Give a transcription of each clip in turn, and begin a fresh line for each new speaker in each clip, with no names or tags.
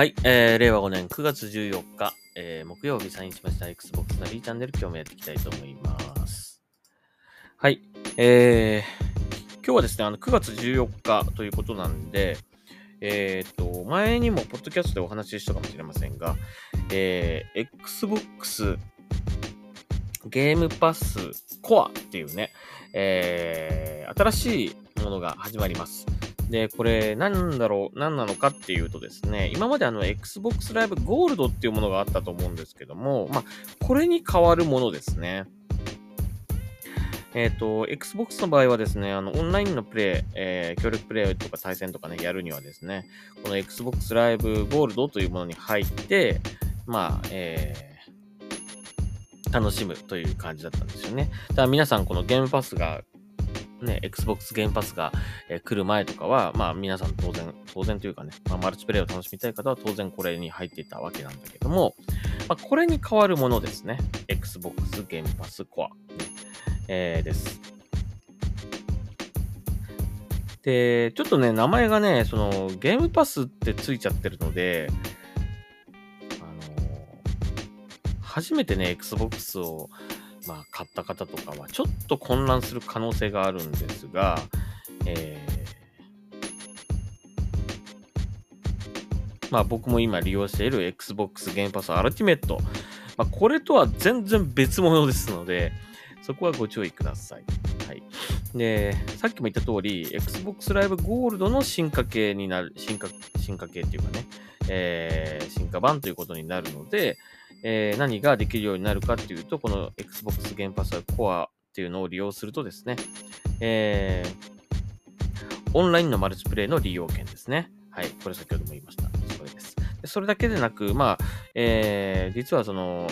はい、えー、令和5年9月14日、えー、木曜日サインしました Xbox ナビチャンネル今日もやっていきたいと思います。はい、えー、今日はですね、あの9月14日ということなんで、えっ、と、前にもポッドキャストでお話ししたかもしれませんが、えー、Xbox ゲームパスコアっていうね、えー、新しいものが始まります。で、これ、何だろう、何なのかっていうとですね、今まであの、Xbox Live Gold っていうものがあったと思うんですけども、まあ、これに変わるものですね。えっ、と、Xbox の場合はですね、あの、オンラインのプレイ、えー協力プレイとか対戦とかね、やるにはですね、この Xbox Live Gold というものに入って、まあ、えー楽しむという感じだったんですよね。だから皆さんこのゲームパスが、ね、Xbox ゲームパスが、えー来る前とかは、まあ皆さん当然、当然というかね、まあ、マルチプレイを楽しみたい方は当然これに入っていたわけなんだけども、まあ、これに変わるものですね。Xbox ゲームパスコア、ねえーです。で、ちょっとね、名前がね、その、ゲームパスってついちゃってるので、あの初めてね、Xbox を、まあ、買った方とかは、ちょっと混乱する可能性があるんですが、えーまあ、僕も今利用している Xbox ゲームパスアルティメット、まあ、これとは全然別物ですので、そこはご注意ください。はい。で、さっきも言った通り、Xbox Live Gold の進化系になる、進化、進化系っていうかね、えー進化版ということになるので、えー何ができるようになるかっていうと、この Xbox Game Pass Core っていうのを利用するとですね、えーオンラインのマルチプレイの利用権ですね。はい。これ先ほども言いました。それです。でそれだけでなく、まあ、えー実はその、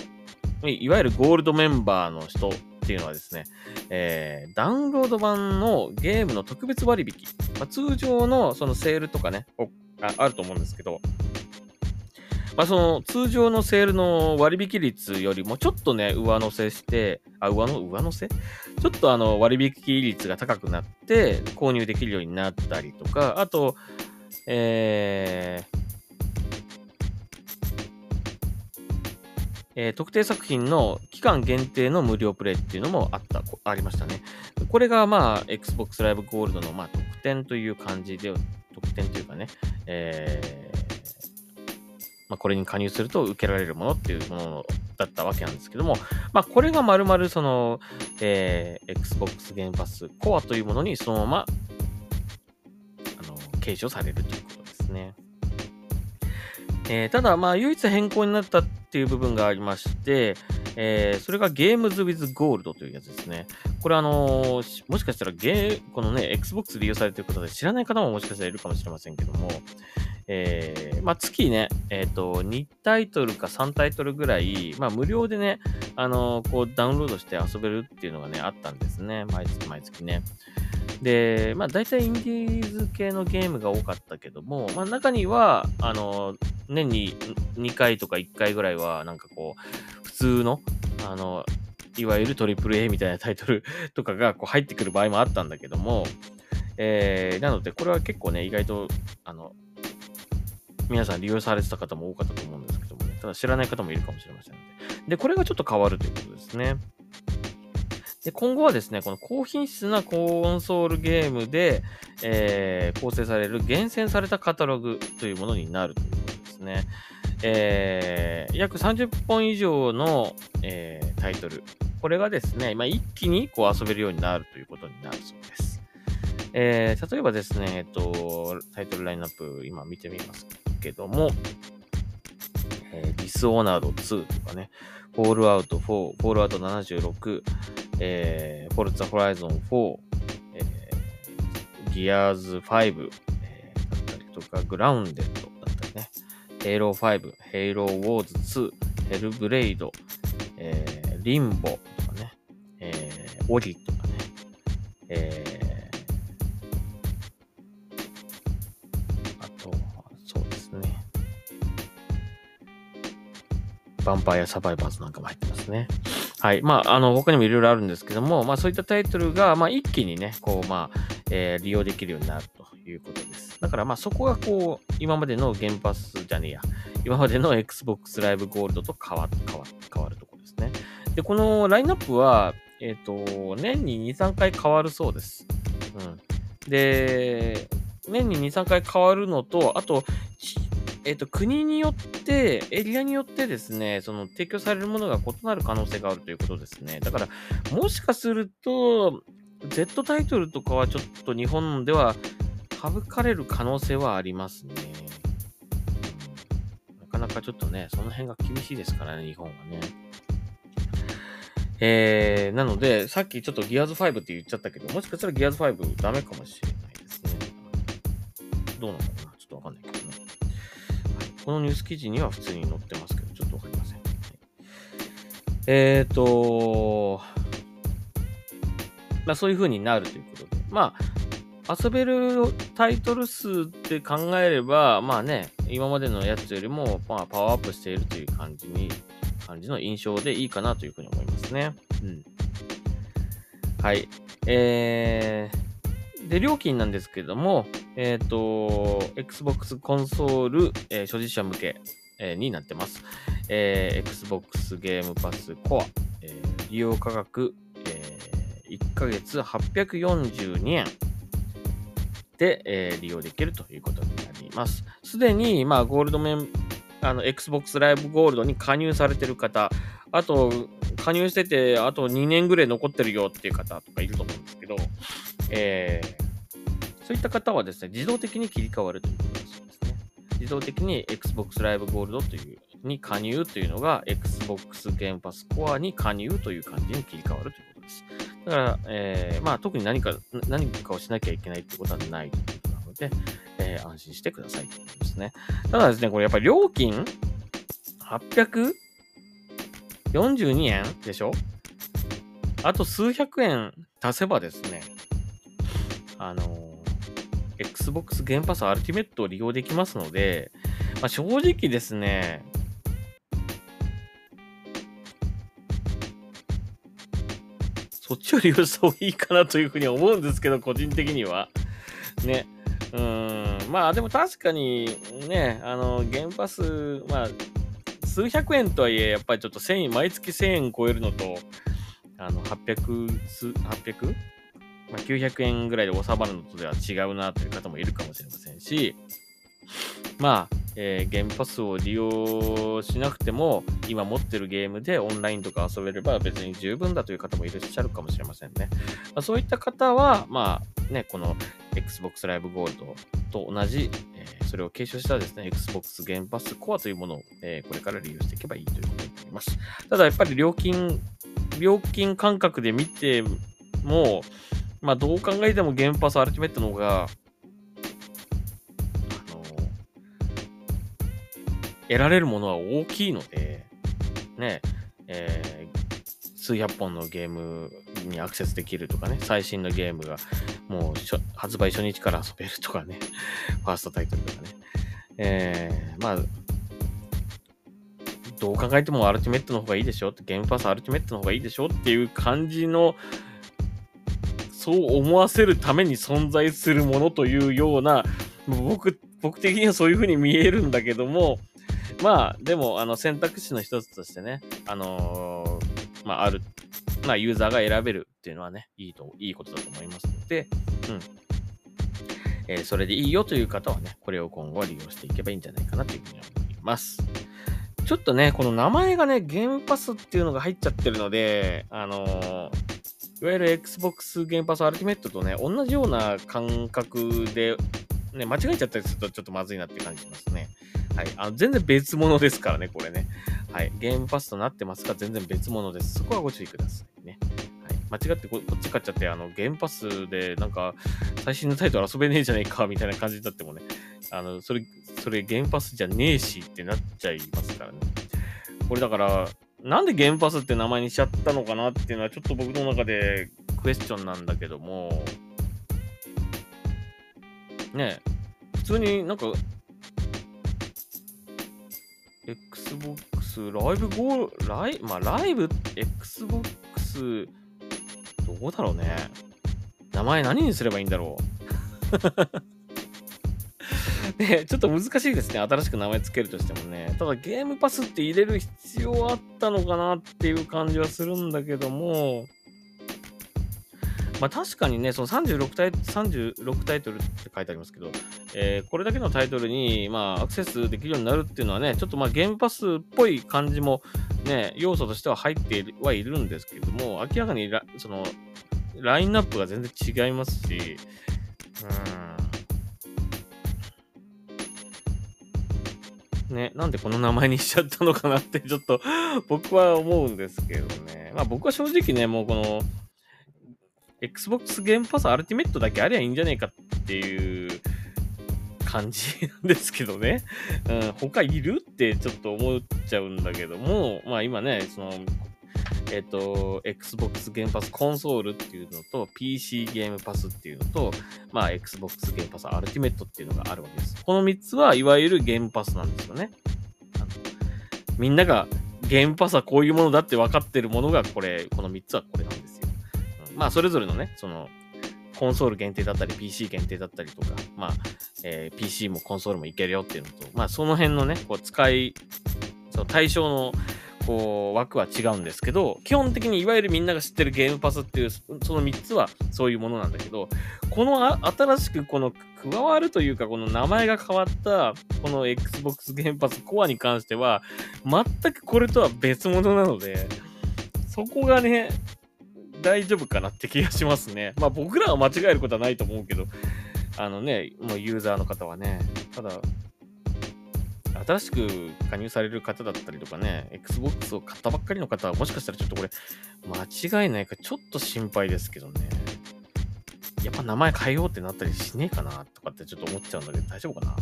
いわゆるゴールドメンバーの人っていうのはですね、えーダウンロード版のゲームの特別割引、まあ、通常のそのセールとかね、ああると思うんですけど、まあ、その通常のセールの割引率よりもちょっとね、上乗せして、あ、上の、上乗せ？ちょっとあの割引率が高くなって購入できるようになったりとか、あと、えーえー特定作品の期間限定の無料プレイっていうのもあった、ありましたね。これがまあ、Xbox Live Gold のまあ特典という感じで、特典というかね、えーまあ、これに加入すると受けられるものっていうものだったわけなんですけども、まあ、これがまるまるその、えー Xbox Game Pass Core というものにそのまま、あの、継承されるということですね。えーただ、まあ、唯一変更になったっていう部分がありまして、えーそれが Games with Gold というやつですね。これあのーもしかしたらゲー、このね、Xbox で利用されている方で知らない方ももしかしたらいるかもしれませんけども、えーまあ、月ね、えっ、と、2タイトルか3タイトルぐらい、まあ、無料でね、あのーこう、ダウンロードして遊べるっていうのがね、あったんですね。毎月毎月ね。で、まあ、大体インディーズ系のゲームが多かったけども、まあ、中には、あの年に2回とか1回ぐらいは、なんかこう、普通の、あの、いわゆる AAA みたいなタイトル とかがこう入ってくる場合もあったんだけども、えーなので、これは結構ね、意外と、あの、皆さん利用されてた方も多かったと思うんですけどもね、ただ知らない方もいるかもしれませんので。で、これがちょっと変わるということですね。で、今後はですね、この高品質なコンソールゲームで、えー構成される厳選されたカタログというものになるということですね。えー約30本以上の、えータイトル。これがですね、ま、一気にこう遊べるようになるということになるそうです。えー例えばですね、えっと、タイトルラインナップ今見てみますけども、えー、 Dishonored 2とかね、 Fallout 4、Fallout 76、えー、 Forza Horizon 4、えー、 Gears 5、えーだったりとか、グラウンデッドだったりね、ヘイロー5、ヘイローウォーズ2、ヘルブレイド、えー、リンボとかね、えー、オリとヴァンパイアサバイバーズなんかも入ってますね。はい。まあ、あの、他にもいろいろあるんですけども、まあ、そういったタイトルが、まあ、一気にね、こう、まあ、えー利用できるようになるということです。だから、まあ、そこが、こう、今までの原発じゃねえや、今までの Xbox Live Gold と変わ変わ変わるところですね。で、このラインナップは、えっ、と、年に2、3回変わるそうです。うん。で、年に2、3回変わるのと、あと、えっ、と、国によって、エリアによってですね、その提供されるものが異なる可能性があるということですね。だから、もしかすると、Z タイトルとかはちょっと日本では省かれる可能性はありますね。なかなかちょっとね、その辺が厳しいですからね、日本はね。えー、なので、さっきちょっと Gears 5って言っちゃったけど、もしかしたら Gears 5ダメかもしれないですね。どうなのかなこのニュース記事には普通に載ってますけど、ちょっとわかりません。はいえーと、まあそういう風になるということで。まあ、遊べるタイトル数って考えれば、まあね、今までのやつよりも、まあ、パワーアップしているという感じに、感じの印象でいいかなというふうに思いますね。うん。はい。えー、で、料金なんですけども、えっ、と、Xbox コンソール、えー所持者向け、えーになってます。えー Xbox ゲームパスコア、えー利用価格、えー1ヶ月842円で、えー利用できるということになります。すでに、まあ、ゴールドメン、あの、Xbox Live Gold に加入されてる方、あと、加入してて、あと2年ぐらい残ってるよっていう方とかいると思うんですけど、えーそういった方はですね、自動的に切り替わるということだそうですね。自動的に Xbox Live Gold という、に加入というのが Xbox Game Pass Core に加入という感じに切り替わるということです。だから、えーまあ特に何か、何かをしなきゃいけないってことはないということなので、えー安心してくださいということですね。ただですね、これやっぱり料金842円でしょ？あと数百円足せばですね、あのー Xbox ゲームパスアルティメットを利用できますので、まあ、正直ですね、そっちを利用した方がいいかなというふうに思うんですけど、個人的には。ね。うん。まあでも確かにね、あの、ゲームパス、まあ、数百円とはいえ、やっぱりちょっと1000円、毎月1000円超えるのと、あの、800、800? まあ、900円ぐらいで収まるのとでは違うなという方もいるかもしれませんし、まあ、えーゲームパスを利用しなくても、今持ってるゲームでオンラインとか遊べれば別に十分だという方もいらっしゃるかもしれませんね。まあ、そういった方は、まあ、ね、この Xbox Live Gold と同じ、えーそれを継承したですね、Xbox Game Pass Core というものを、えーこれから利用していけばいいということになります。ただやっぱり料金、料金感覚で見ても、まあどう考えてもゲームパスアルティメットの方が、あの得られるものは大きいので、ね、えー数百本のゲームにアクセスできるとかね、最新のゲームがもうしょ発売初日から遊べるとかね、ファーストタイトルとかね。えー、まあ、どう考えてもアルティメットの方がいいでしょって、ゲームパスアルティメットの方がいいでしょっていう感じの、そう思わせるために存在するものというような、僕、僕的にはそういう風に見えるんだけども、まあ、でも、あの、選択肢の一つとしてね、あのーまあ、ある、まあ、ユーザーが選べるっていうのはね、いいと、いいことだと思いますので、うん。えーそれでいいよという方はね、これを今後は利用していけばいいんじゃないかなというふうに思います。ちょっとね、この名前がね、ゲームパスっていうのが入っちゃってるので、あのーいわゆる Xbox ゲームパスアルティメットとね、同じような感覚で、ね、間違えちゃったりするとちょっとまずいなっていう感じしますね。はい。あの全然別物ですからね、これね。はい。ゲームパスとなってますが、全然別物です。そこはご注意くださいね。はい。間違ってこっち買っちゃって、あの、ゲームパスで、なんか、最新のタイトル遊べねえじゃねえか、みたいな感じになってもね、あの、それ、それゲームパスじゃねえしってなっちゃいますからね。これだから、なんでゲームパスって名前にしちゃったのかなっていうのは、ちょっと僕の中でクエスチョンなんだけども、ねえ、普通になんか、Xbox ライブゴール、ライまあライブ X Xbox、どうだろうね。名前何にすればいいんだろう。ね、ちょっと難しいですね。新しく名前つけるとしてもね。ただゲームパスって入れる必要あったのかなっていう感じはするんだけども、まあ確かにね、その36タイ ,36 タイトルって書いてありますけど、えー、これだけのタイトルに、まあ、アクセスできるようになるっていうのはね、ちょっとまあゲームパスっぽい感じもね、要素としては入ってはいるんですけれども、明らかにそのラインナップが全然違いますし、うん。ね、なんでこの名前にしちゃったのかなって ちょっと僕は思うんですけどね。まあ僕は正直ね、もうこの Xbox ゲームパスアルティメットだけありゃいいんじゃねえかっていう感じなんですけどね。うん、他いるってちょっと思っちゃうんだけども、まあ今ね、その、えっ、ー、と、Xbox ゲームパスコンソールっていうのと、PC ゲームパスっていうのと、まあ Xbox ゲームパスアルティメットっていうのがあるわけです。この3つはいわゆるゲームパスなんですよね。あのみんながゲームパスはこういうものだって分かってるものがこれ、この3つはこれなんですよ。うんまあ、それぞれのね、その、コンソール限定だったり、PC 限定だったりとか、まあ、えー、PC もコンソールもいけるよっていうのと、まあ、その辺のね、こう、使い、その対象の、こう、枠は違うんですけど、基本的にいわゆるみんなが知ってるゲームパスっていう、その3つはそういうものなんだけど、この新しくこの加わるというか、この名前が変わった、この Xbox ゲームパスコアに関しては、全くこれとは別物なので、そこがね、大丈夫かなって気がしますね。まあ僕らは間違えることはないと思うけど、あのね、もうユーザーの方はね、ただ、新しく加入される方だったりとかね、Xbox を買ったばっかりの方は、もしかしたらちょっとこれ、間違いないかちょっと心配ですけどね。やっぱ名前変えようってなったりしねえかなとかってちょっと思っちゃうんだけど、大丈夫かな？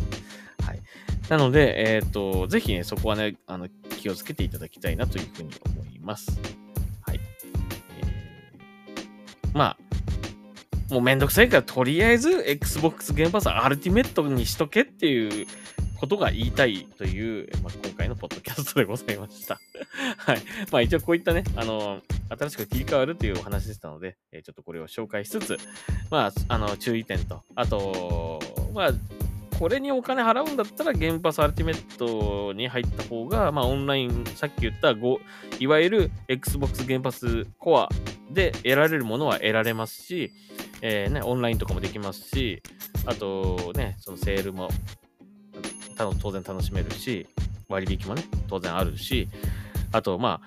はい。なので、えっ、ー、と、ぜひね、そこはね、あの、気をつけていただきたいなというふうに思います。はい。えーまあ、もうめんどくさいから、とりあえず Xbox ゲームパスアルティメットにしとけっていうことが言いたいという、まあ、今回のポッドキャストでございました。はい。まあ一応こういったね、あの、新しく切り替わるというお話でしたので、えちょっとこれを紹介しつつ、まあ、あの、注意点と、あと、まあ、これにお金払うんだったら、ゲームパスアルティメットに入った方が、まあ、オンライン、さっき言った5、いわゆる Xbox ゲームパスコアで得られるものは得られますし、えー、ね、オンラインとかもできますし、あとね、そのセールも当然楽しめるし、割引もね、当然あるし、あと、ま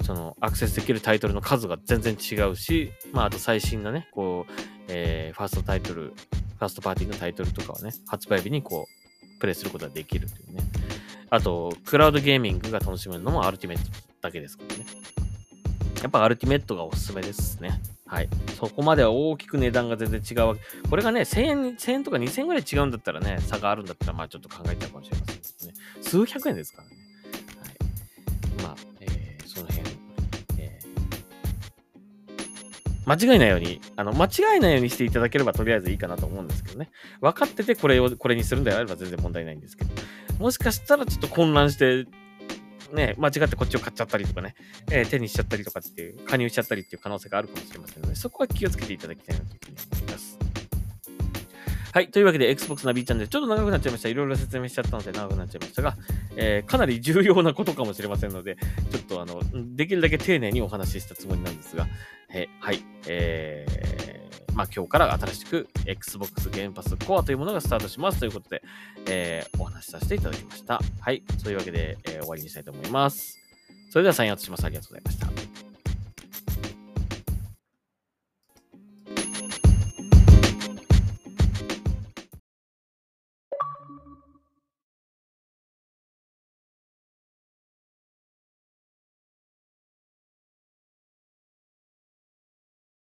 あ、そのアクセスできるタイトルの数が全然違うし、まあ、あと最新のね、こう、えー、ファーストタイトル、ファーストパーティーのタイトルとかをね、発売日にこう、プレイすることができるというね。あと、クラウドゲーミングが楽しめるのもアルティメットだけですからね。やっぱアルティメットがおすすめですね。はい。そこまでは大きく値段が全然違うわけ。これがね、1000円、1000円とか2000円ぐらい違うんだったらね、差があるんだったら、まあちょっと考えちゃうかもしれませんけどね。数百円ですからね。はい。まあ、えー、その辺、間違いないように、あの、間違いないようにしていただければとりあえずいいかなと思うんですけどね。分かっててこれを、これにするんであれば全然問題ないんですけど、もしかしたらちょっと混乱して、ね、間違ってこっちを買っちゃったりとかね、えー、手にしちゃったりとかっていう、加入しちゃったりっていう可能性があるかもしれませんので、そこは気をつけていただきたいなというふうに思います。はい。というわけで、Xbox ナビチャンネル、ちょっと長くなっちゃいました。いろいろ説明しちゃったので長くなっちゃいましたが、えー、かなり重要なことかもしれませんので、ちょっとあの、できるだけ丁寧にお話ししたつもりなんですが、え、はい。えー、まあ今日から新しく Xbox ゲームパスコアというものがスタートしますということで、えー、お話しさせていただきました。はい。そういうわけで、えー、終わりにしたいと思います。それではサインアウトします。ありがとうございました。